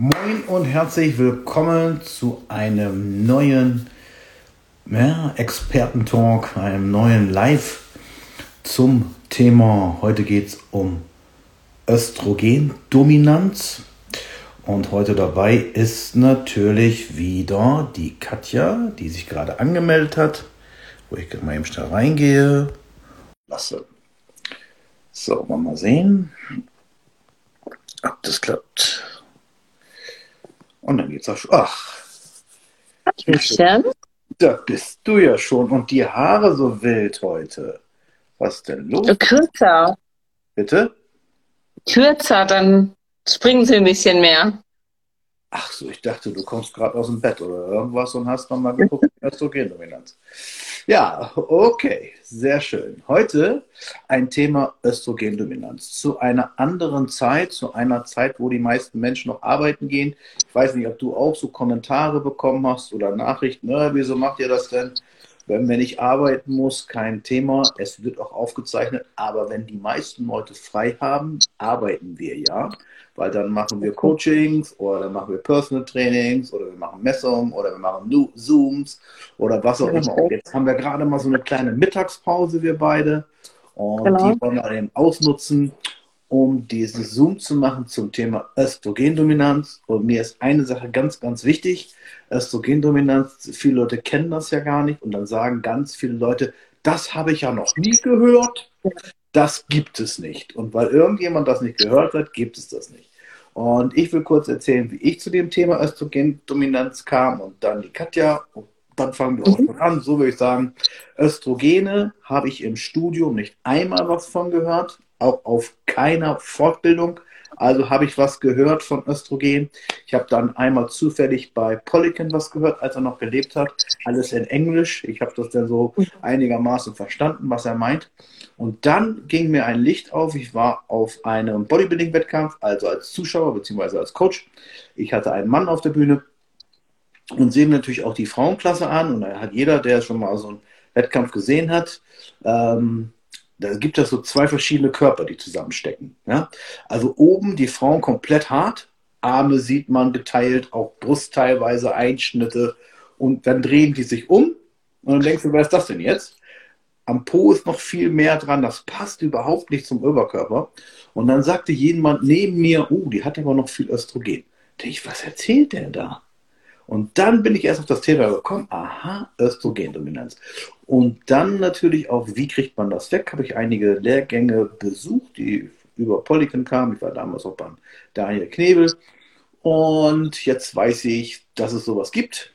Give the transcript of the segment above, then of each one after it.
Moin und herzlich willkommen zu einem neuen ja, Expertentalk, einem neuen Live zum Thema. Heute geht es um Östrogendominanz. Und heute dabei ist natürlich wieder die Katja, die sich gerade angemeldet hat, wo ich mal eben schnell reingehe. Lasse. So, mal sehen, ob das klappt. Und dann geht's auch schon. Ach. Hallöchen. Da bist du ja schon. Und die Haare so wild heute. Was ist denn los? Kürzer. Bitte? Kürzer, dann springen sie ein bisschen mehr. Ach so, ich dachte, du kommst gerade aus dem Bett oder irgendwas und hast nochmal geguckt, Östrogendominanz. Ja, okay, sehr schön. Heute ein Thema Östrogendominanz. Zu einer anderen Zeit, zu einer Zeit, wo die meisten Menschen noch arbeiten gehen. Ich weiß nicht, ob du auch so Kommentare bekommen hast oder Nachrichten. Ne? Wieso macht ihr das denn? Wenn man nicht arbeiten muss, kein Thema. Es wird auch aufgezeichnet. Aber wenn die meisten Leute frei haben, arbeiten wir ja. Weil dann machen wir Coachings oder dann machen wir Personal Trainings oder wir machen Messungen oder wir machen Zooms oder was auch immer. Jetzt haben wir gerade mal so eine kleine Mittagspause, wir beide. Und genau. die wollen wir eben ausnutzen, um diesen Zoom zu machen zum Thema Östrogendominanz. Und mir ist eine Sache ganz, ganz wichtig. Östrogendominanz, viele Leute kennen das ja gar nicht und dann sagen ganz viele Leute, das habe ich ja noch nie gehört, das gibt es nicht. Und weil irgendjemand das nicht gehört hat, gibt es das nicht. Und ich will kurz erzählen, wie ich zu dem Thema Östrogendominanz kam und dann die Katja. Und dann fangen wir auch an. So würde ich sagen, Östrogene habe ich im Studium nicht einmal was von gehört, auch auf keiner Fortbildung. Also habe ich was gehört von Östrogen. Ich habe dann einmal zufällig bei Polykin was gehört, als er noch gelebt hat. Alles in Englisch. Ich habe das dann so einigermaßen verstanden, was er meint. Und dann ging mir ein Licht auf. Ich war auf einem Bodybuilding-Wettkampf, also als Zuschauer bzw. als Coach. Ich hatte einen Mann auf der Bühne und sehe natürlich auch die Frauenklasse an. Und da hat jeder, der schon mal so einen Wettkampf gesehen hat, ähm, da gibt es so zwei verschiedene Körper, die zusammenstecken. Ja? Also oben die Frauen komplett hart, Arme sieht man geteilt, auch Brust teilweise, Einschnitte und dann drehen die sich um und dann denkst du, wer ist das denn jetzt? Am Po ist noch viel mehr dran, das passt überhaupt nicht zum Oberkörper. Und dann sagte jemand neben mir, oh, die hat aber noch viel Östrogen. Da ich, was erzählt der da? Und dann bin ich erst auf das Thema gekommen, aha, Östrogendominanz. Und dann natürlich auch, wie kriegt man das weg? Habe ich einige Lehrgänge besucht, die über Polygon kamen. Ich war damals auch beim Daniel Knebel. Und jetzt weiß ich, dass es sowas gibt.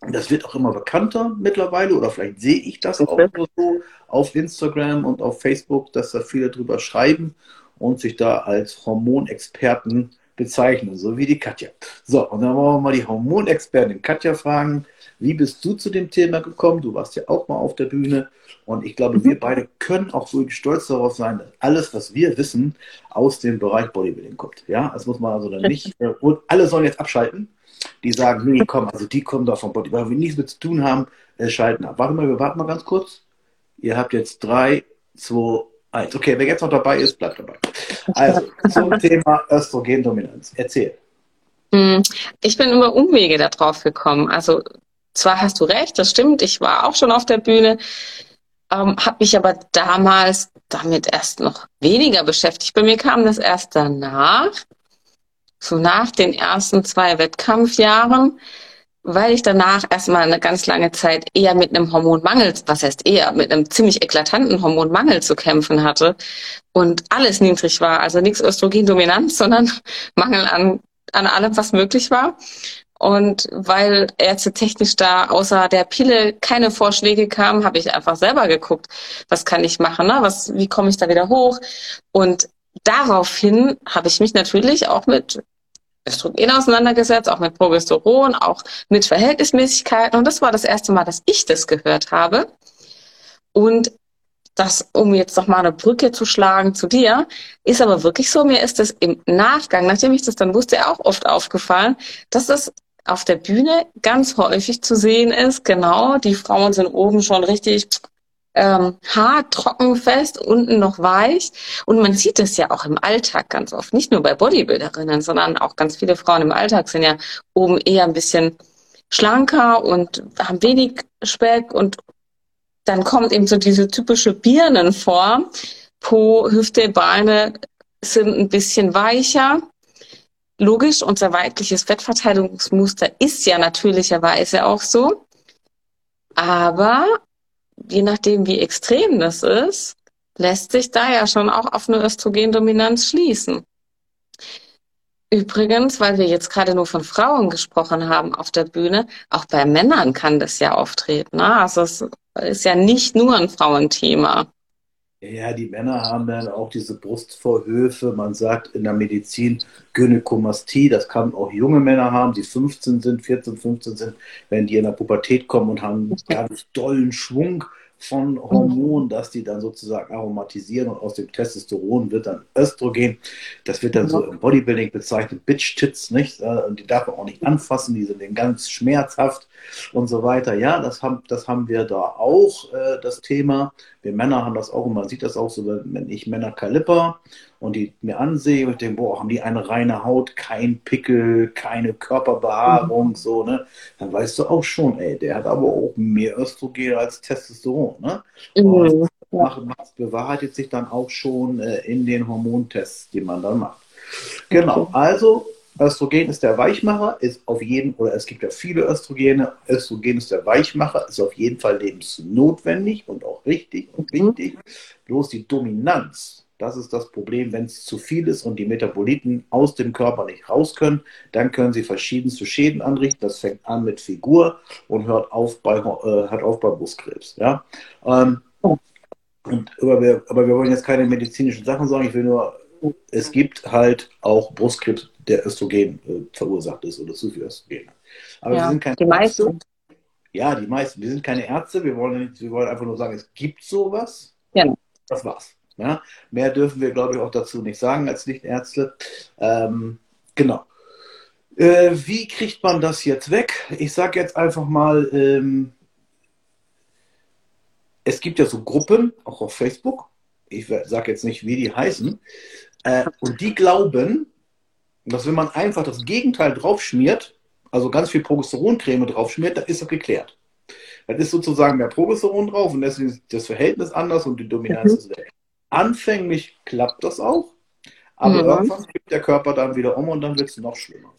Das wird auch immer bekannter mittlerweile, oder vielleicht sehe ich das auch nur so auf Instagram und auf Facebook, dass da viele drüber schreiben und sich da als Hormonexperten bezeichnen, so wie die Katja. So, und dann wollen wir mal die Hormonexpertin Katja fragen, wie bist du zu dem Thema gekommen? Du warst ja auch mal auf der Bühne und ich glaube, wir beide können auch wirklich stolz darauf sein, dass alles, was wir wissen, aus dem Bereich Bodybuilding kommt. Ja, das muss man also dann nicht, äh, und alle sollen jetzt abschalten, die sagen, nee, komm, also die kommen da vom Bodybuilding, weil wir nichts mit zu tun haben, äh, schalten ab. Warte mal, wir warten mal ganz kurz. Ihr habt jetzt drei, zwei, eins. Okay, wer jetzt noch dabei ist, bleibt dabei. Also zum Thema Östrogendominanz. Erzähl. Hm, ich bin über Umwege darauf gekommen. Also zwar hast du recht, das stimmt, ich war auch schon auf der Bühne, ähm, habe mich aber damals damit erst noch weniger beschäftigt. Bei mir kam das erst danach, so nach den ersten zwei Wettkampfjahren, weil ich danach erstmal eine ganz lange Zeit eher mit einem Hormonmangel, was heißt eher, mit einem ziemlich eklatanten Hormonmangel zu kämpfen hatte und alles niedrig war. Also nichts Östrogendominanz, sondern Mangel an, an allem, was möglich war. Und weil Ärzte technisch da außer der Pille keine Vorschläge kamen, habe ich einfach selber geguckt, was kann ich machen, ne? was, wie komme ich da wieder hoch? Und daraufhin habe ich mich natürlich auch mit Östrogen auseinandergesetzt, auch mit Progesteron, auch mit Verhältnismäßigkeiten. Und das war das erste Mal, dass ich das gehört habe. Und das, um jetzt noch mal eine Brücke zu schlagen zu dir, ist aber wirklich so, mir ist es im Nachgang, nachdem ich das dann wusste, auch oft aufgefallen, dass das auf der Bühne ganz häufig zu sehen ist. Genau, die Frauen sind oben schon richtig ähm, hart, trocken, fest, unten noch weich. Und man sieht das ja auch im Alltag ganz oft. Nicht nur bei Bodybuilderinnen, sondern auch ganz viele Frauen im Alltag sind ja oben eher ein bisschen schlanker und haben wenig Speck und dann kommt eben so diese typische Birnenform. Po, Hüfte, Beine sind ein bisschen weicher. Logisch, unser weibliches Fettverteilungsmuster ist ja natürlicherweise auch so. Aber je nachdem, wie extrem das ist, lässt sich da ja schon auch auf eine Östrogendominanz schließen. Übrigens, weil wir jetzt gerade nur von Frauen gesprochen haben auf der Bühne, auch bei Männern kann das ja auftreten. Ne? Also es ist ja nicht nur ein Frauenthema. Ja, die Männer haben dann auch diese Brustvorhöfe. Man sagt in der Medizin Gynäkomastie. Das kann auch junge Männer haben, die 15 sind, 14, 15 sind, wenn die in der Pubertät kommen und haben ganz dollen Schwung von Hormonen, dass die dann sozusagen aromatisieren und aus dem Testosteron wird dann Östrogen. Das wird dann so im Bodybuilding bezeichnet, Bitch-Tits, nicht? Und die darf man auch nicht anfassen, die sind dann ganz schmerzhaft und so weiter. Ja, das haben, das haben wir da auch, äh, das Thema. Wir Männer haben das auch und man sieht das auch so, wenn ich Männer Kaliper und die mir ansehe und ich denke, boah, haben die eine reine Haut, kein Pickel, keine Körperbehaarung, mhm. so, ne? Dann weißt du auch schon, ey, der hat aber auch mehr Östrogen als Testosteron, ne? Mhm. Und das bewahrheitet sich dann auch schon äh, in den Hormontests, die man dann macht. Genau, okay. also Östrogen ist der Weichmacher, ist auf jeden, oder es gibt ja viele Östrogene. Östrogen ist der Weichmacher, ist auf jeden Fall lebensnotwendig und auch richtig und mhm. wichtig. Mhm. Bloß die Dominanz, das ist das Problem, wenn es zu viel ist und die Metaboliten aus dem Körper nicht raus können, dann können sie verschiedenste Schäden anrichten. Das fängt an mit Figur und hört auf bei, äh, hört auf bei Brustkrebs. Ja? Ähm, und, aber, wir, aber wir wollen jetzt keine medizinischen Sachen sagen. Ich will nur, es gibt halt auch Brustkrebs, der Östrogen äh, verursacht ist oder zu viel Östrogen. Aber ja, wir sind keine die Ärzte. meisten. Ja, die meisten. Wir sind keine Ärzte. Wir wollen, wir wollen einfach nur sagen, es gibt sowas. Ja. Das war's. Ja? Mehr dürfen wir, glaube ich, auch dazu nicht sagen als Nichtärzte. Ähm, genau. Äh, wie kriegt man das jetzt weg? Ich sage jetzt einfach mal, ähm, es gibt ja so Gruppen, auch auf Facebook. Ich sage jetzt nicht, wie die heißen. Äh, und die glauben, dass wenn man einfach das Gegenteil draufschmiert, also ganz viel Progesteroncreme draufschmiert, dann ist das geklärt. Dann ist sozusagen mehr Progesteron drauf und deswegen ist das Verhältnis anders und die Dominanz mhm. ist weg. Anfänglich klappt das auch, aber mhm. irgendwann kippt der Körper dann wieder um und dann wird es noch schlimmer.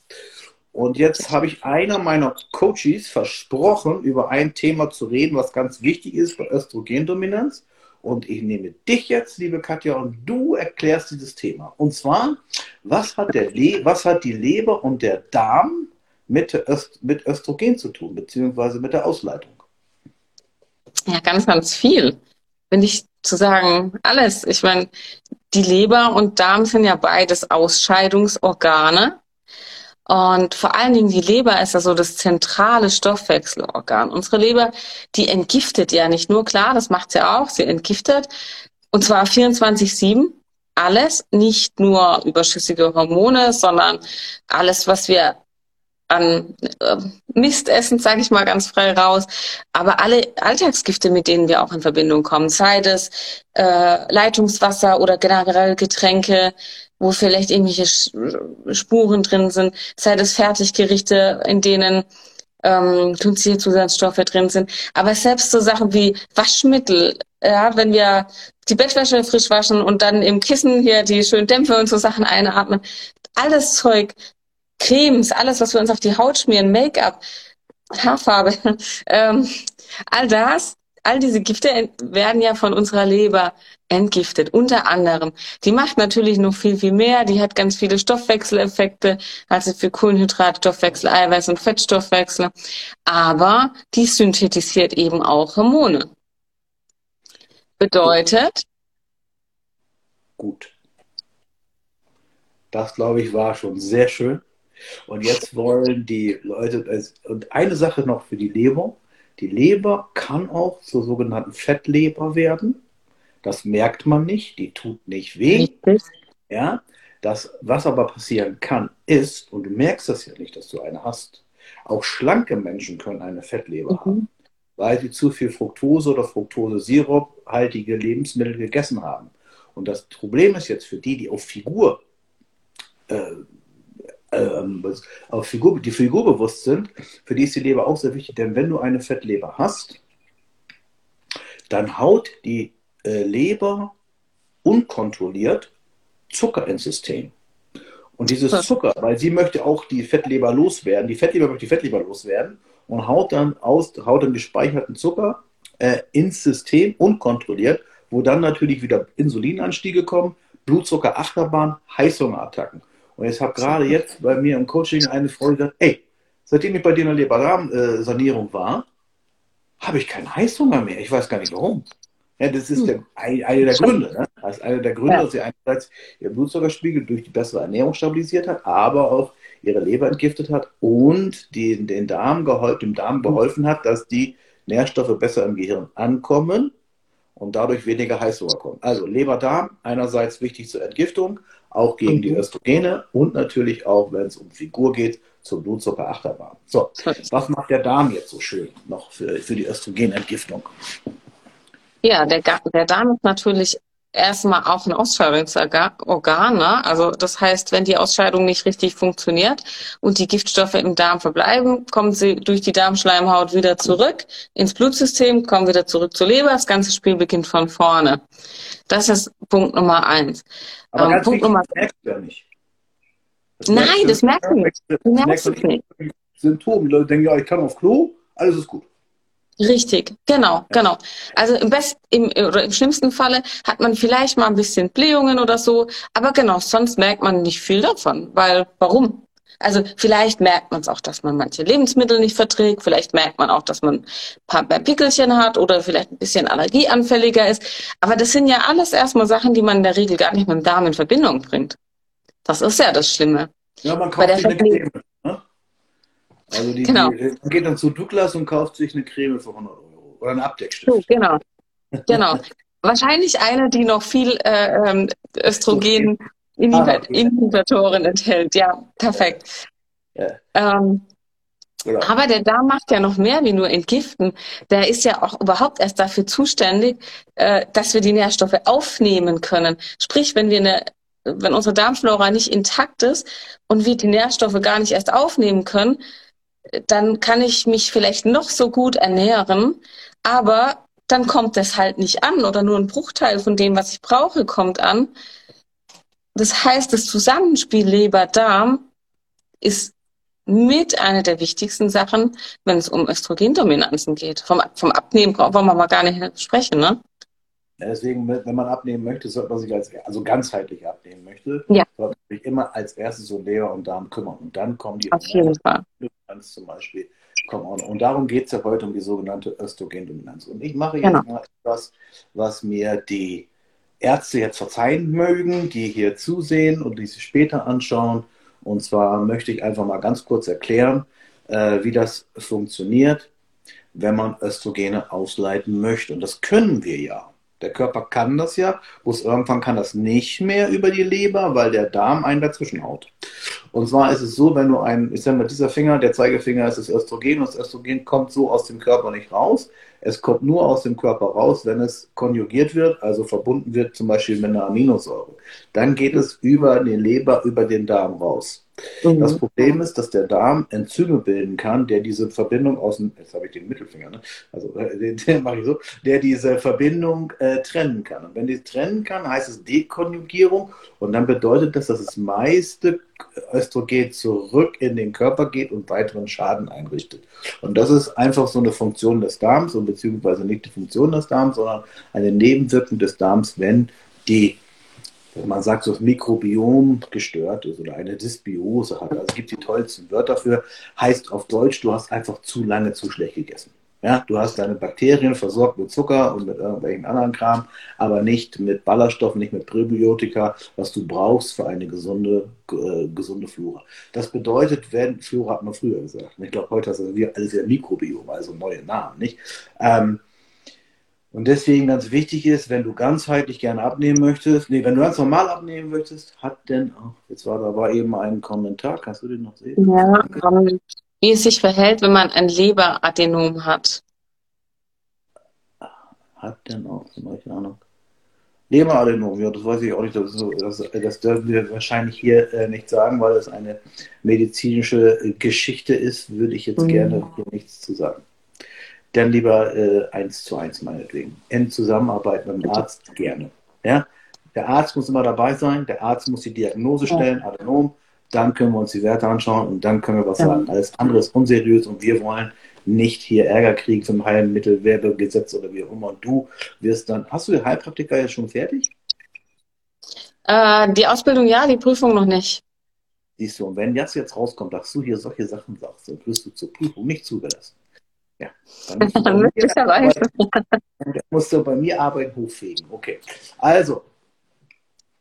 Und jetzt habe ich einer meiner Coaches versprochen, über ein Thema zu reden, was ganz wichtig ist bei Östrogendominanz. Und ich nehme dich jetzt, liebe Katja, und du erklärst dieses Thema. Und zwar, was hat, der Le was hat die Leber und der Darm mit, Öst mit Östrogen zu tun, beziehungsweise mit der Ausleitung? Ja, ganz, ganz viel. Wenn ich zu sagen, alles. Ich meine, die Leber und Darm sind ja beides Ausscheidungsorgane. Und vor allen Dingen die Leber ist ja so das zentrale Stoffwechselorgan. Unsere Leber, die entgiftet ja nicht nur, klar, das macht sie auch, sie entgiftet. Und zwar 24-7 alles, nicht nur überschüssige Hormone, sondern alles, was wir an äh, Mist essen, sage ich mal ganz frei raus. Aber alle Alltagsgifte, mit denen wir auch in Verbindung kommen, sei das äh, Leitungswasser oder generell Getränke, wo vielleicht irgendwelche Spuren drin sind, sei das Fertiggerichte, in denen ähm, Zusatzstoffe drin sind. Aber selbst so Sachen wie Waschmittel, ja, wenn wir die Bettwäsche frisch waschen und dann im Kissen hier die schönen Dämpfe und so Sachen einatmen, alles Zeug Cremes, alles, was wir uns auf die Haut schmieren, Make-up, Haarfarbe, ähm, all das, all diese Gifte werden ja von unserer Leber entgiftet, unter anderem. Die macht natürlich noch viel, viel mehr. Die hat ganz viele Stoffwechseleffekte, also für Kohlenhydrat, Stoffwechsel, Eiweiß und Fettstoffwechsel. Aber die synthetisiert eben auch Hormone. Bedeutet? Gut. Das, glaube ich, war schon sehr schön. Und jetzt wollen die Leute, und eine Sache noch für die Leber. Die Leber kann auch zur sogenannten Fettleber werden. Das merkt man nicht, die tut nicht weh. Ja, das, was aber passieren kann, ist, und du merkst das ja nicht, dass du eine hast, auch schlanke Menschen können eine Fettleber mhm. haben. weil sie zu viel Fructose oder Fructose-Sirup-haltige Lebensmittel gegessen haben. Und das Problem ist jetzt für die, die auf Figur, äh, äh, auf Figur, die Figur bewusst sind, für die ist die Leber auch sehr wichtig, denn wenn du eine Fettleber hast, dann haut die äh, Leber unkontrolliert Zucker ins System. Und dieses Zucker, weil sie möchte auch die Fettleber loswerden, die Fettleber möchte die Fettleber loswerden und haut dann aus, haut dann gespeicherten Zucker äh, ins System unkontrolliert, wo dann natürlich wieder Insulinanstiege kommen, Blutzucker, Achterbahn, Heißhungerattacken. Und ich habe gerade jetzt bei mir im Coaching eine Frau gesagt, ey, seitdem ich bei dir in der Leberdarmsanierung war, habe ich keinen Heißhunger mehr. Ich weiß gar nicht warum. Ja, das ist der, eine der Gründe. Ne? Das ist einer der Gründe, ja. dass sie einerseits ihren Blutzuckerspiegel durch die bessere Ernährung stabilisiert hat, aber auch ihre Leber entgiftet hat und den, den Darm dem Darm geholfen hat, dass die Nährstoffe besser im Gehirn ankommen und dadurch weniger Heißhunger kommen. Also Leber-Darm, einerseits wichtig zur Entgiftung, auch gegen mhm. die Östrogene und natürlich auch, wenn es um Figur geht, zur Blutzuckerachterbahn. So, was macht der Darm jetzt so schön noch für, für die Östrogenentgiftung? Ja, der, der Darm ist natürlich erstmal auch ein Ausscheidungsorgan. Ne? Also das heißt, wenn die Ausscheidung nicht richtig funktioniert und die Giftstoffe im Darm verbleiben, kommen sie durch die Darmschleimhaut wieder zurück ins Blutsystem, kommen wieder zurück zur Leber. Das ganze Spiel beginnt von vorne. Das ist Punkt Nummer eins. Aber ähm, Punkt wichtig, Nummer das merkst du ja nicht. Das Nein, das merkst du nicht. Du merkst es nicht. Symptome. Die Leute denken, ja, ich kann auf Klo, alles ist gut. Richtig, genau, genau. Also im besten, im, oder im schlimmsten Falle hat man vielleicht mal ein bisschen Blähungen oder so, aber genau, sonst merkt man nicht viel davon, weil warum? Also vielleicht merkt man es auch, dass man manche Lebensmittel nicht verträgt, vielleicht merkt man auch, dass man ein paar mehr Pickelchen hat oder vielleicht ein bisschen allergieanfälliger ist. Aber das sind ja alles erstmal Sachen, die man in der Regel gar nicht mit dem Darm in Verbindung bringt. Das ist ja das Schlimme. Ja, man kauft sich eine Creme. Also die, genau. die, man geht dann zu Douglas und kauft sich eine Creme für 100 Euro oder eine Abdeckstift. So, genau, genau. Wahrscheinlich eine, die noch viel äh, ähm, Östrogen Inhibitoren enthält. Ja, perfekt. Ja. Ähm, Genau. Aber der Darm macht ja noch mehr wie nur entgiften. Der ist ja auch überhaupt erst dafür zuständig, äh, dass wir die Nährstoffe aufnehmen können. Sprich, wenn wir eine, wenn unsere Darmflora nicht intakt ist und wir die Nährstoffe gar nicht erst aufnehmen können, dann kann ich mich vielleicht noch so gut ernähren, aber dann kommt das halt nicht an oder nur ein Bruchteil von dem, was ich brauche, kommt an. Das heißt, das Zusammenspiel Leber-Darm ist mit einer der wichtigsten Sachen, wenn es um Östrogendominanzen geht. Vom, vom Abnehmen wollen wir mal gar nicht sprechen, ne? Deswegen, wenn man abnehmen möchte, sollte man sich als, also ganzheitlich abnehmen möchte, ja. sollte man sich immer als erstes um Leber und Darm kümmern. Und dann kommen die Auf jeden Fall. zum Beispiel. Kommen auch noch. Und darum geht es ja heute um die sogenannte Östrogendominanz. Und ich mache jetzt genau. mal etwas, was mir die Ärzte jetzt verzeihen mögen, die hier zusehen und die sich später anschauen. Und zwar möchte ich einfach mal ganz kurz erklären, äh, wie das funktioniert, wenn man Östrogene ausleiten möchte. Und das können wir ja. Der Körper kann das ja, bloß irgendwann kann das nicht mehr über die Leber, weil der Darm einen dazwischen haut. Und zwar ist es so, wenn du ein, ich sage mal, dieser Finger, der Zeigefinger ist das Östrogen und das Östrogen kommt so aus dem Körper nicht raus. Es kommt nur aus dem Körper raus, wenn es konjugiert wird, also verbunden wird zum Beispiel mit einer Aminosäure. Dann geht es über die Leber, über den Darm raus. Mhm. Das Problem ist, dass der Darm Enzyme bilden kann, der diese Verbindung aus dem, jetzt habe ich den Mittelfinger, ne? also den, den mache ich so, der diese Verbindung äh, trennen kann. Und wenn die trennen kann, heißt es Dekonjugierung und dann bedeutet das, dass das meiste Östrogen zurück in den Körper geht und weiteren Schaden einrichtet. Und das ist einfach so eine Funktion des Darms und beziehungsweise nicht die Funktion des Darms, sondern eine Nebenwirkung des Darms, wenn die man sagt, so das Mikrobiom gestört ist oder eine Dysbiose hat. Also es gibt die tollsten Wörter dafür. Heißt auf Deutsch, du hast einfach zu lange zu schlecht gegessen. Ja, du hast deine Bakterien versorgt mit Zucker und mit irgendwelchen anderen Kram, aber nicht mit Ballaststoffen, nicht mit Präbiotika, was du brauchst für eine gesunde, äh, gesunde Flora. Das bedeutet, wenn, Flora hat man früher gesagt, ich glaube, heute hast du alles ja Mikrobiom, also neue Namen, nicht? Ähm, und deswegen ganz wichtig ist, wenn du ganzheitlich gerne abnehmen möchtest, nee, wenn du ganz normal abnehmen möchtest, hat denn auch, jetzt war da war eben ein Kommentar, kannst du den noch sehen? Ja, um, wie es sich verhält, wenn man ein Leberadenom hat. hat denn auch, keine Ahnung. Leberadenovirus, ja, das weiß ich auch nicht. Das, das, das dürfen wir wahrscheinlich hier äh, nicht sagen, weil es eine medizinische Geschichte ist, würde ich jetzt mhm. gerne hier nichts zu sagen. Dann lieber äh, eins zu eins meinetwegen. In Zusammenarbeit mit dem Arzt gerne. Ja? Der Arzt muss immer dabei sein, der Arzt muss die Diagnose stellen, Adenom, dann können wir uns die Werte anschauen und dann können wir was ja. sagen. Alles andere ist unseriös und wir wollen nicht hier Ärger kriegen zum Heilmittelwerbegesetz oder wie auch immer. Und du wirst dann, hast du den Heilpraktiker jetzt schon fertig? Äh, die Ausbildung ja, die Prüfung noch nicht. Siehst du, und wenn das jetzt rauskommt, dass du hier solche Sachen sagst, dann wirst du zur Prüfung nicht zugelassen. Ja, dann musst du, bei, mir arbeiten, musst du bei mir arbeiten hochfegen. Okay, also,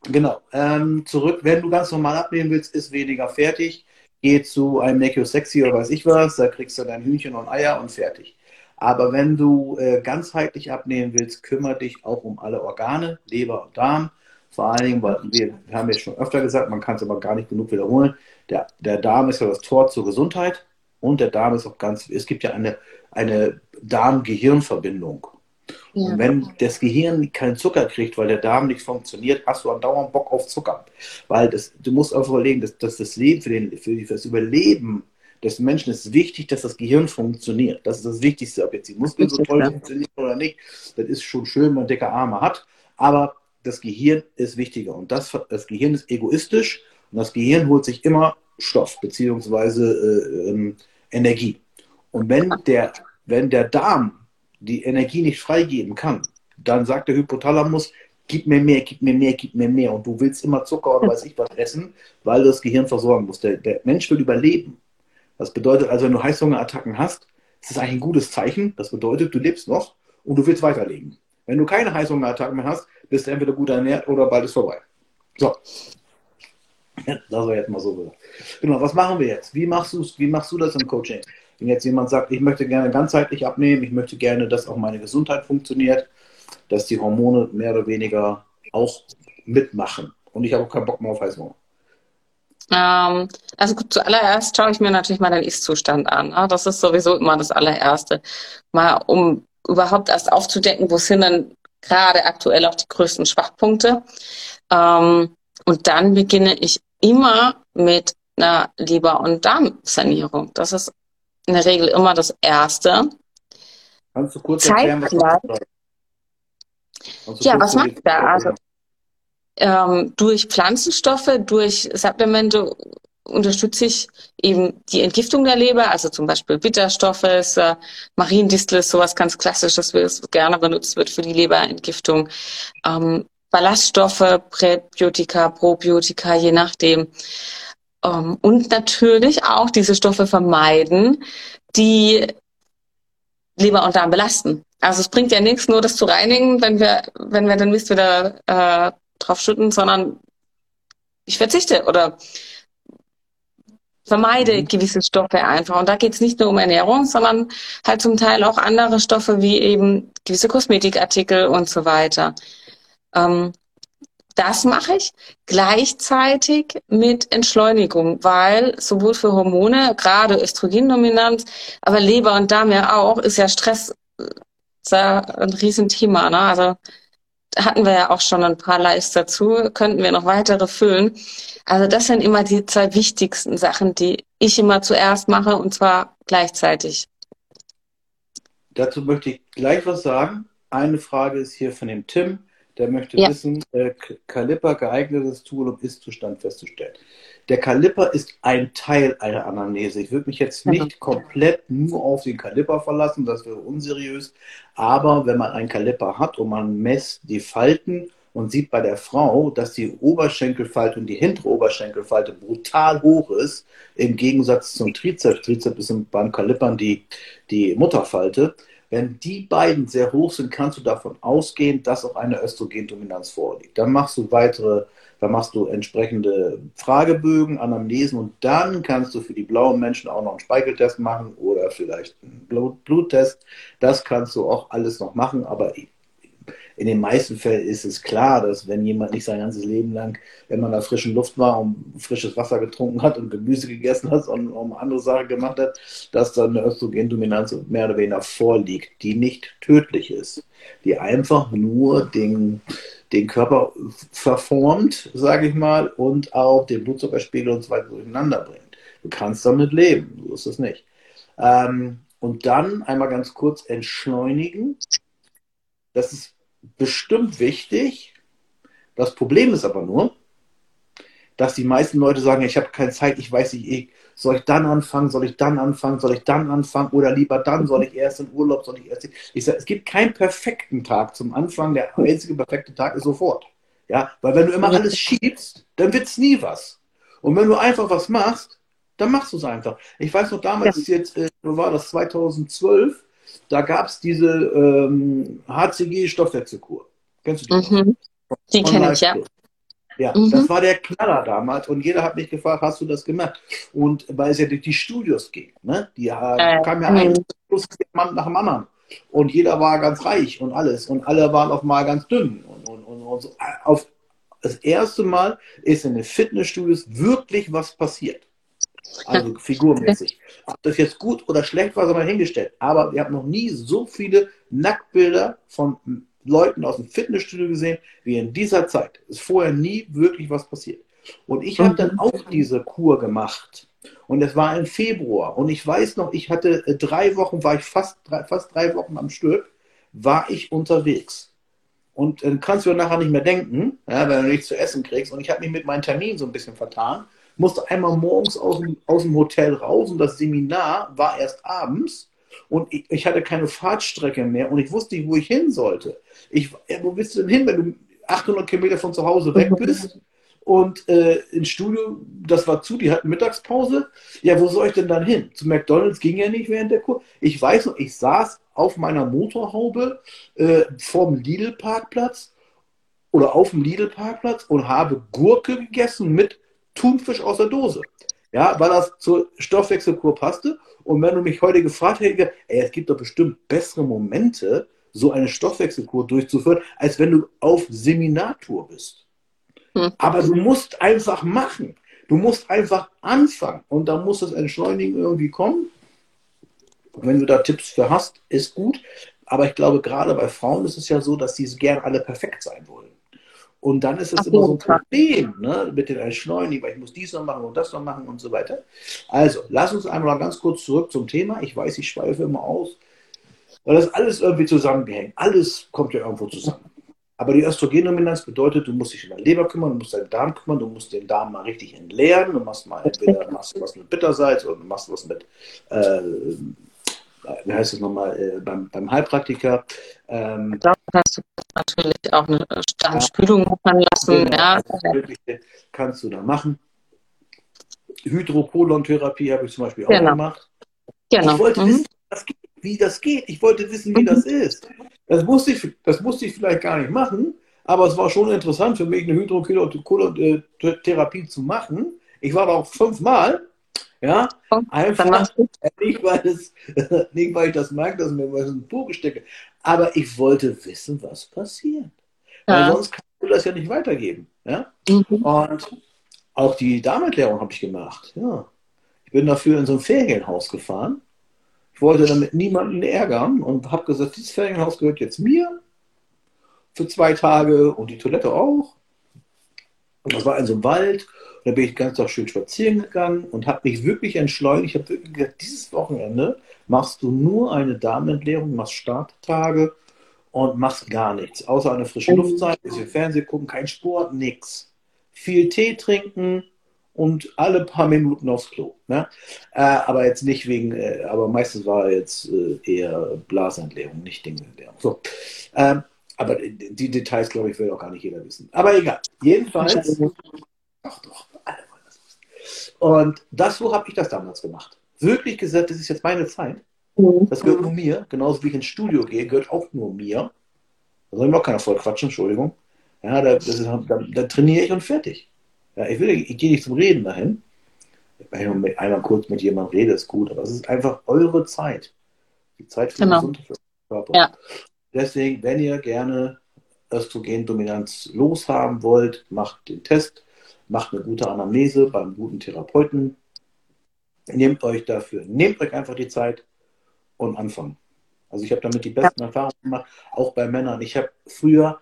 genau, ähm, zurück, wenn du ganz normal abnehmen willst, ist weniger fertig. Geh zu einem Make You Sexy oder weiß ich was, da kriegst du dein Hühnchen und Eier und fertig. Aber wenn du äh, ganzheitlich abnehmen willst, kümmere dich auch um alle Organe, Leber und Darm. Vor allen Dingen, weil wir, wir haben ja schon öfter gesagt, man kann es aber gar nicht genug wiederholen. Der, der Darm ist ja das Tor zur Gesundheit und der Darm ist auch ganz, es gibt ja eine, eine Darm-Gehirn-Verbindung. Ja. Und wenn das Gehirn keinen Zucker kriegt, weil der Darm nicht funktioniert, hast du andauernd Bock auf Zucker. Weil das, du musst einfach überlegen, dass, dass das Leben, für, den, für das Überleben des Menschen ist wichtig, dass das Gehirn funktioniert. Das ist das Wichtigste. Ob jetzt die Muskeln so toll funktionieren oder nicht, das ist schon schön, wenn man dicke Arme hat. Aber das Gehirn ist wichtiger. Und das, das Gehirn ist egoistisch und das Gehirn holt sich immer Stoff beziehungsweise äh, ähm, Energie. Und wenn der, wenn der Darm die Energie nicht freigeben kann, dann sagt der Hypothalamus, gib mir mehr, gib mir mehr, gib mir mehr. Und du willst immer Zucker oder weiß ich was essen, weil du das Gehirn versorgen musst. Der, der Mensch will überleben. Das bedeutet also, wenn du Heißhungerattacken hast, ist das eigentlich ein gutes Zeichen. Das bedeutet, du lebst noch und du willst weiterleben. Wenn du keine Heißhungerattacken mehr hast, bist du entweder gut ernährt oder bald ist vorbei. So. Das war jetzt mal so. Genau, was machen wir jetzt? Wie machst, wie machst du das im Coaching? Wenn jetzt jemand sagt, ich möchte gerne ganzheitlich abnehmen, ich möchte gerne, dass auch meine Gesundheit funktioniert, dass die Hormone mehr oder weniger auch mitmachen. Und ich habe auch keinen Bock mehr auf Heißhunger. Ähm, also gut, zuallererst schaue ich mir natürlich mal den Ist-Zustand an. Ne? Das ist sowieso immer das allererste. Mal um überhaupt erst aufzudecken, wo sind denn gerade aktuell auch die größten Schwachpunkte. Ähm, und dann beginne ich immer mit einer Leber- und Darmsanierung. Das ist in der Regel immer das Erste. Kannst du kurz erklären, was machst du Ja, was mache ich da? Also, ähm, durch Pflanzenstoffe, durch Supplemente unterstütze ich eben die Entgiftung der Leber, also zum Beispiel Bitterstoffe, äh, Mariendistel ist sowas ganz klassisches, was gerne benutzt wird für die Leberentgiftung. Ähm, Ballaststoffe, Präbiotika, Probiotika, je nachdem. Ähm, und natürlich auch diese Stoffe vermeiden, die Leber und Darm belasten. Also es bringt ja nichts, nur das zu reinigen, wenn wir, wenn wir den Mist wieder äh, drauf schütten, sondern ich verzichte oder vermeide mhm. gewisse Stoffe einfach. Und da geht es nicht nur um Ernährung, sondern halt zum Teil auch andere Stoffe wie eben gewisse Kosmetikartikel und so weiter. Ähm, das mache ich gleichzeitig mit Entschleunigung, weil sowohl für Hormone, gerade Östrogendominanz, aber Leber und Darm ja auch, ist ja Stress ist ja ein Riesenthema. Ne? Also hatten wir ja auch schon ein paar Lives dazu, könnten wir noch weitere füllen. Also das sind immer die zwei wichtigsten Sachen, die ich immer zuerst mache und zwar gleichzeitig. Dazu möchte ich gleich was sagen. Eine Frage ist hier von dem Tim. Der möchte ja. wissen, äh, Kaliper geeignetes Tool, um Ist-Zustand festzustellen. Der Kaliper ist ein Teil einer Anamnese. Ich würde mich jetzt nicht mhm. komplett nur auf den Kaliper verlassen, das wäre unseriös. Aber wenn man einen Kaliper hat und man messt die Falten und sieht bei der Frau, dass die Oberschenkelfalte und die hintere Oberschenkelfalte brutal hoch ist, im Gegensatz zum Trizeps. Trizeps ist beim Kalipern die, die Mutterfalte. Wenn die beiden sehr hoch sind, kannst du davon ausgehen, dass auch eine Östrogendominanz vorliegt. Dann machst du weitere, dann machst du entsprechende Fragebögen, Anamnesen und dann kannst du für die blauen Menschen auch noch einen Speicheltest machen oder vielleicht einen Blut Bluttest. Das kannst du auch alles noch machen, aber in den meisten Fällen ist es klar, dass wenn jemand nicht sein ganzes Leben lang, wenn man da frischen Luft war und frisches Wasser getrunken hat und Gemüse gegessen hat und, und andere Sachen gemacht hat, dass dann eine Östrogendominanz mehr oder weniger vorliegt, die nicht tödlich ist, die einfach nur den, den Körper verformt, sage ich mal, und auch den Blutzuckerspiegel und so weiter durcheinander bringt. Du kannst damit leben, so ist es nicht. Ähm, und dann einmal ganz kurz entschleunigen. Das ist bestimmt wichtig. Das Problem ist aber nur, dass die meisten Leute sagen, ich habe keine Zeit, ich weiß nicht, ich, soll ich dann anfangen, soll ich dann anfangen, soll ich dann anfangen oder lieber dann, soll ich erst in Urlaub, soll ich erst. Ich sage, es gibt keinen perfekten Tag zum Anfang, der einzige perfekte Tag ist sofort. Ja, weil wenn du immer alles schiebst, dann wird es nie was. Und wenn du einfach was machst, dann machst du es einfach. Ich weiß noch damals, ja. jetzt, äh, war das 2012, da gab es diese ähm, HCG-Stoffwechselkur. Kennst du die? Mhm. Die kenne ich, ja. Ja, mhm. das war der Knaller damals und jeder hat mich gefragt, hast du das gemacht? Und weil es ja durch die Studios ging, ne? Die äh, kam ja ein plus Mann nach dem anderen. Und jeder war ganz reich und alles. Und alle waren auf mal ganz dünn. Und, und, und, und so. auf das erste Mal ist in den Fitnessstudios wirklich was passiert. Also figurmäßig. Ob das jetzt gut oder schlecht war, sei mal hingestellt. Aber wir haben noch nie so viele Nacktbilder von Leuten aus dem Fitnessstudio gesehen wie in dieser Zeit. Es ist vorher nie wirklich was passiert. Und ich habe dann auch diese Kur gemacht. Und es war im Februar. Und ich weiß noch, ich hatte äh, drei Wochen, war ich fast drei, fast drei Wochen am Stück, war ich unterwegs. Und dann kannst du nachher nicht mehr denken, ja, wenn du nichts zu essen kriegst. Und ich habe mich mit meinem Termin so ein bisschen vertan musste einmal morgens aus dem, aus dem Hotel raus und das Seminar war erst abends und ich, ich, hatte keine Fahrtstrecke mehr und ich wusste nicht, wo ich hin sollte. Ich, wo bist du denn hin, wenn du 800 Kilometer von zu Hause weg bist? Und äh, ins Studio, das war zu, die hatten Mittagspause. Ja, wo soll ich denn dann hin? Zu McDonalds ging ja nicht während der Kur. Ich weiß noch, ich saß auf meiner Motorhaube äh, vorm Lidl-Parkplatz oder auf dem Lidl-Parkplatz und habe Gurke gegessen mit Thunfisch aus der Dose. Ja, weil das zur Stoffwechselkur passte. Und wenn du mich heute gefragt hättest, ey, es gibt doch bestimmt bessere Momente, so eine Stoffwechselkur durchzuführen, als wenn du auf Seminartour bist. Hm. Aber du musst einfach machen. Du musst einfach anfangen. Und da muss das Entschleunigen irgendwie kommen. Wenn du da Tipps für hast, ist gut. Aber ich glaube, gerade bei Frauen ist es ja so, dass sie gerne alle perfekt sein wollen. Und dann ist es immer so ein Problem ne, mit den Entschleunigen, weil ich muss dies noch machen und das noch machen und so weiter. Also, lass uns einmal ganz kurz zurück zum Thema. Ich weiß, ich schweife immer aus, weil das alles irgendwie zusammengehängt. Alles kommt ja irgendwo zusammen. Aber die Östrogendominanz bedeutet, du musst dich um deine Leber kümmern, du musst deinen Darm kümmern, du musst den Darm mal richtig entleeren. Du machst mal entweder machst was mit Bittersalz oder du machst was mit äh, wie heißt es nochmal, äh, beim, beim Heilpraktiker. Ähm, kannst du natürlich auch eine Stammspülung machen lassen. Genau, ja. Kannst du da machen. Hydrokolon-Therapie habe ich zum Beispiel genau. auch gemacht. Genau. Ich wollte mhm. wissen, wie das geht. Ich wollte wissen, wie mhm. das ist. Das musste, ich, das musste ich vielleicht gar nicht machen, aber es war schon interessant für mich, eine Hydrokolon-Therapie zu machen. Ich war da auch fünfmal ja, einfach nicht weil, es, nicht, weil ich das mag, dass mir was in Po gestecke, aber ich wollte wissen, was passiert. Ja. Weil sonst kannst du das ja nicht weitergeben. Ja? Mhm. Und auch die Darmerklärung habe ich gemacht. Ja. Ich bin dafür in so ein Ferienhaus gefahren. Ich wollte damit niemanden ärgern und habe gesagt, dieses Ferienhaus gehört jetzt mir für zwei Tage und die Toilette auch. Und das war in so einem Wald da bin ich ganz Tag schön spazieren gegangen und habe mich wirklich entschleunigt. Ich habe wirklich gesagt, dieses Wochenende machst du nur eine Darmentleerung, machst Starttage und machst gar nichts. Außer eine frische Luftzeit, ein bisschen Fernsehen gucken, kein Sport, nichts. Viel Tee trinken und alle paar Minuten aufs Klo. Ne? Äh, aber jetzt nicht wegen, äh, aber meistens war jetzt äh, eher Blasentleerung, nicht Dingelentleerung. So. Ähm, aber die Details, glaube ich, will auch gar nicht jeder wissen. Aber egal. Jedenfalls. Ach doch. Und das, so habe ich das damals gemacht. Wirklich gesagt, das ist jetzt meine Zeit. Mhm. Das gehört nur mir. Genauso wie ich ins Studio gehe, gehört auch nur mir. Da soll ich mir auch keiner voll quatschen, Entschuldigung. Ja, da, ist, da, da, trainiere ich und fertig. Ja, ich, will, ich gehe nicht zum Reden dahin. Wenn ich einmal kurz mit jemandem rede, ist gut, aber es ist einfach eure Zeit. Die Zeit für genau. den Körper. Ja. Deswegen, wenn ihr gerne Östrogendominanz loshaben wollt, macht den Test, macht eine gute Anamnese beim guten Therapeuten. Nehmt euch dafür, nehmt euch einfach die Zeit und anfangen. Also ich habe damit die besten. Erfahrungen gemacht, auch bei Männern. Ich habe früher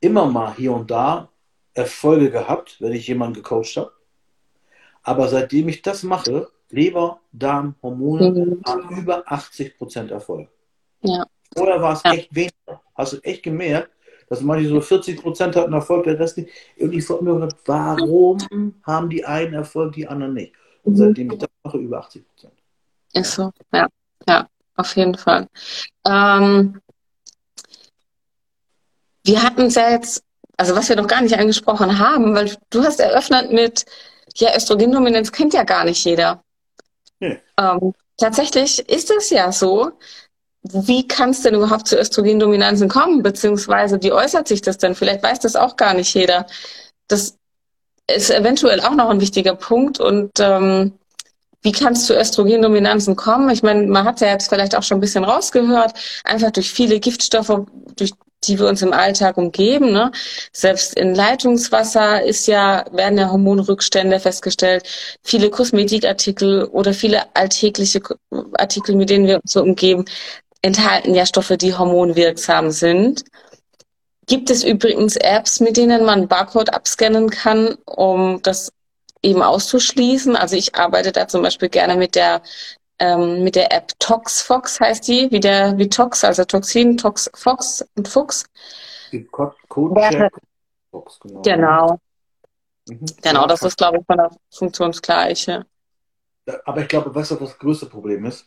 immer mal hier und da Erfolge gehabt, wenn ich jemanden gecoacht habe. Aber seitdem ich das mache, Leber, Darm, Hormone, mhm. haben über 80 Prozent Erfolg. Ja. Vorher war es ja. echt weniger. Hast du echt gemerkt, dass manche so 40 Prozent hatten Erfolg, der Rest nicht. Und ich frage mir, warum haben die einen Erfolg, die anderen nicht? Und mhm. seitdem ich das mache, über 80 Prozent. Ist so, ja. Ja, auf jeden Fall. Ähm, wir hatten es ja jetzt, also was wir noch gar nicht angesprochen haben, weil du hast eröffnet mit, ja, Östrogendominanz kennt ja gar nicht jeder. Nee. Ähm, tatsächlich ist es ja so. Wie kann es denn überhaupt zu Östrogendominanzen kommen? Beziehungsweise wie äußert sich das denn? Vielleicht weiß das auch gar nicht jeder. Das ist eventuell auch noch ein wichtiger Punkt und ähm, wie kann es zu Östrogendominanzen kommen? Ich meine, man hat ja jetzt vielleicht auch schon ein bisschen rausgehört, einfach durch viele Giftstoffe, durch die wir uns im Alltag umgeben. Ne? Selbst in Leitungswasser ist ja, werden ja Hormonrückstände festgestellt. Viele Kosmetikartikel oder viele alltägliche Artikel, mit denen wir uns so umgeben, enthalten ja Stoffe, die hormonwirksam sind. Gibt es übrigens Apps, mit denen man Barcode abscannen kann, um das eben auszuschließen. Also ich arbeite da zum Beispiel gerne mit der ähm, mit der App ToxFox heißt die, wie der wie Tox, also Toxin, ToxFox und Fuchs. Die Code Fox, genau. Genau. Mhm. Genau, das ist, glaube ich, von der Funktionsgleiche. Aber ich glaube, weißt du, was das größte Problem ist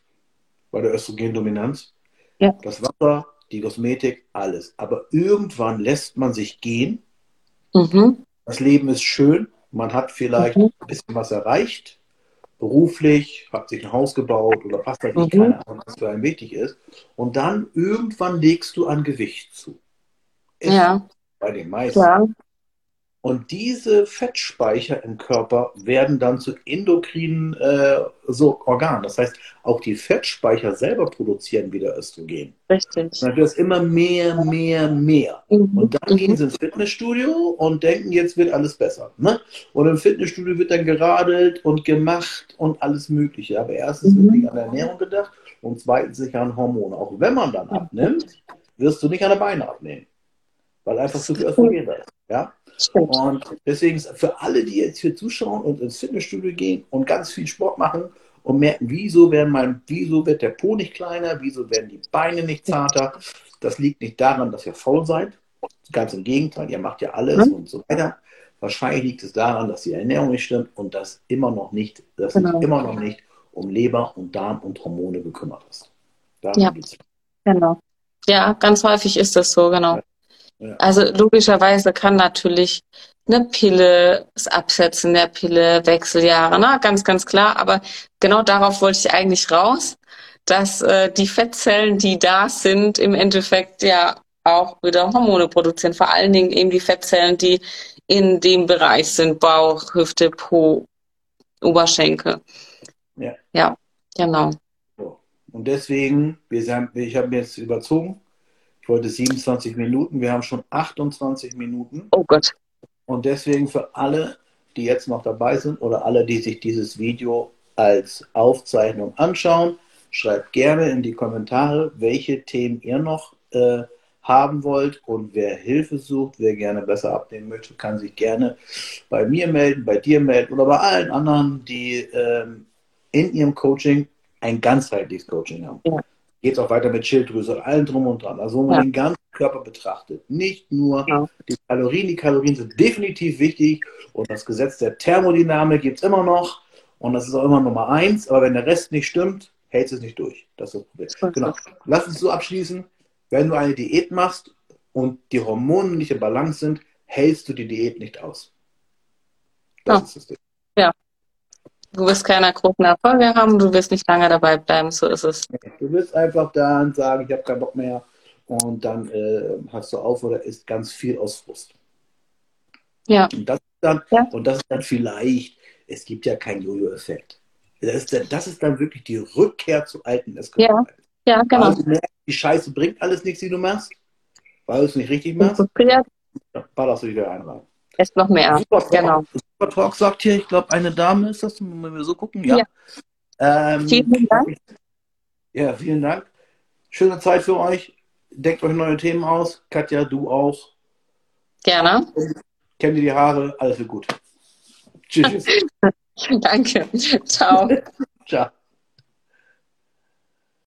bei der Östrogendominanz? Ja. Das Wasser, die Kosmetik, alles. Aber irgendwann lässt man sich gehen. Mhm. Das Leben ist schön man hat vielleicht mhm. ein bisschen was erreicht, beruflich, hat sich ein Haus gebaut oder was weiß ich, mhm. keine Ahnung, was für einen wichtig ist. Und dann irgendwann legst du an Gewicht zu. Ist ja. Bei den meisten. Ja. Und diese Fettspeicher im Körper werden dann zu endokrinen äh, so Organen. Das heißt, auch die Fettspeicher selber produzieren wieder Östrogen. Richtig. dann wird es immer mehr, mehr, mehr. Mhm. Und dann mhm. gehen sie ins Fitnessstudio und denken, jetzt wird alles besser. Ne? Und im Fitnessstudio wird dann geradelt und gemacht und alles Mögliche. Aber erstens mhm. wird nicht an der Ernährung gedacht und zweitens sich an Hormone. Auch wenn man dann abnimmt, wirst du nicht an der Beine abnehmen. Weil einfach zu viel da ist. Ja? Und deswegen für alle, die jetzt hier zuschauen und ins Fitnessstudio gehen und ganz viel Sport machen und merken, wieso, werden mein, wieso wird der Po nicht kleiner, wieso werden die Beine nicht zarter, das liegt nicht daran, dass ihr faul seid. Ganz im Gegenteil, ihr macht ja alles mhm. und so weiter. Wahrscheinlich liegt es daran, dass die Ernährung nicht stimmt und dass immer noch nicht, dass genau. immer noch nicht um Leber und Darm und Hormone gekümmert ist. Darum ja, geht's. genau. Ja, ganz häufig ist das so, genau. Ja. Also logischerweise kann natürlich eine Pille, das Absetzen der Pille, Wechseljahre, ne? ganz, ganz klar. Aber genau darauf wollte ich eigentlich raus, dass äh, die Fettzellen, die da sind, im Endeffekt ja auch wieder Hormone produzieren. Vor allen Dingen eben die Fettzellen, die in dem Bereich sind, Bauch, Hüfte, Po, Oberschenkel. Ja, ja genau. Und deswegen, wir sind, ich habe jetzt überzogen, ich wollte 27 Minuten, wir haben schon 28 Minuten. Oh Gott. Und deswegen für alle, die jetzt noch dabei sind oder alle, die sich dieses Video als Aufzeichnung anschauen, schreibt gerne in die Kommentare, welche Themen ihr noch äh, haben wollt und wer Hilfe sucht, wer gerne besser abnehmen möchte, kann sich gerne bei mir melden, bei dir melden oder bei allen anderen, die ähm, in ihrem Coaching ein ganzheitliches Coaching haben. Ja geht es auch weiter mit Schilddrüse und allem drum und dran. Also wo man ja. den ganzen Körper betrachtet. Nicht nur ja. die Kalorien. Die Kalorien sind definitiv wichtig und das Gesetz der Thermodynamik gibt es immer noch und das ist auch immer Nummer eins. Aber wenn der Rest nicht stimmt, hält es nicht durch. Das ist das Problem. Genau. Lass uns so abschließen. Wenn du eine Diät machst und die Hormone nicht in Balance sind, hältst du die Diät nicht aus. Das ja. ist das Ding. Ja. Du wirst keine großen Erfolge haben, du wirst nicht lange dabei bleiben, so ist es. Du wirst einfach dann sagen, ich habe keinen Bock mehr und dann äh, hast du auf oder isst ganz viel aus Frust. Ja. Und das, dann, ja. und das ist dann vielleicht, es gibt ja keinen Jojo-Effekt. Das ist, dann, das ist dann wirklich die Rückkehr zu alten Essgewohnheiten. Ja. ja, genau. Also, die Scheiße bringt alles nichts, die du machst. weil du es nicht richtig machst, Frustriert ballerst du dich wieder ein. Ist noch mehr. Super Talk, Genau. Super Talk sagt hier, ich glaube, eine Dame ist das, wenn wir so gucken. Ja. Ja. Ähm, Vielen Dank. Ja, vielen Dank. Schöne Zeit für euch. Denkt euch neue Themen aus. Katja, du auch. Gerne. Kennt ihr die Haare? Alles wird gut. Tschüss. Danke. Ciao. Ciao.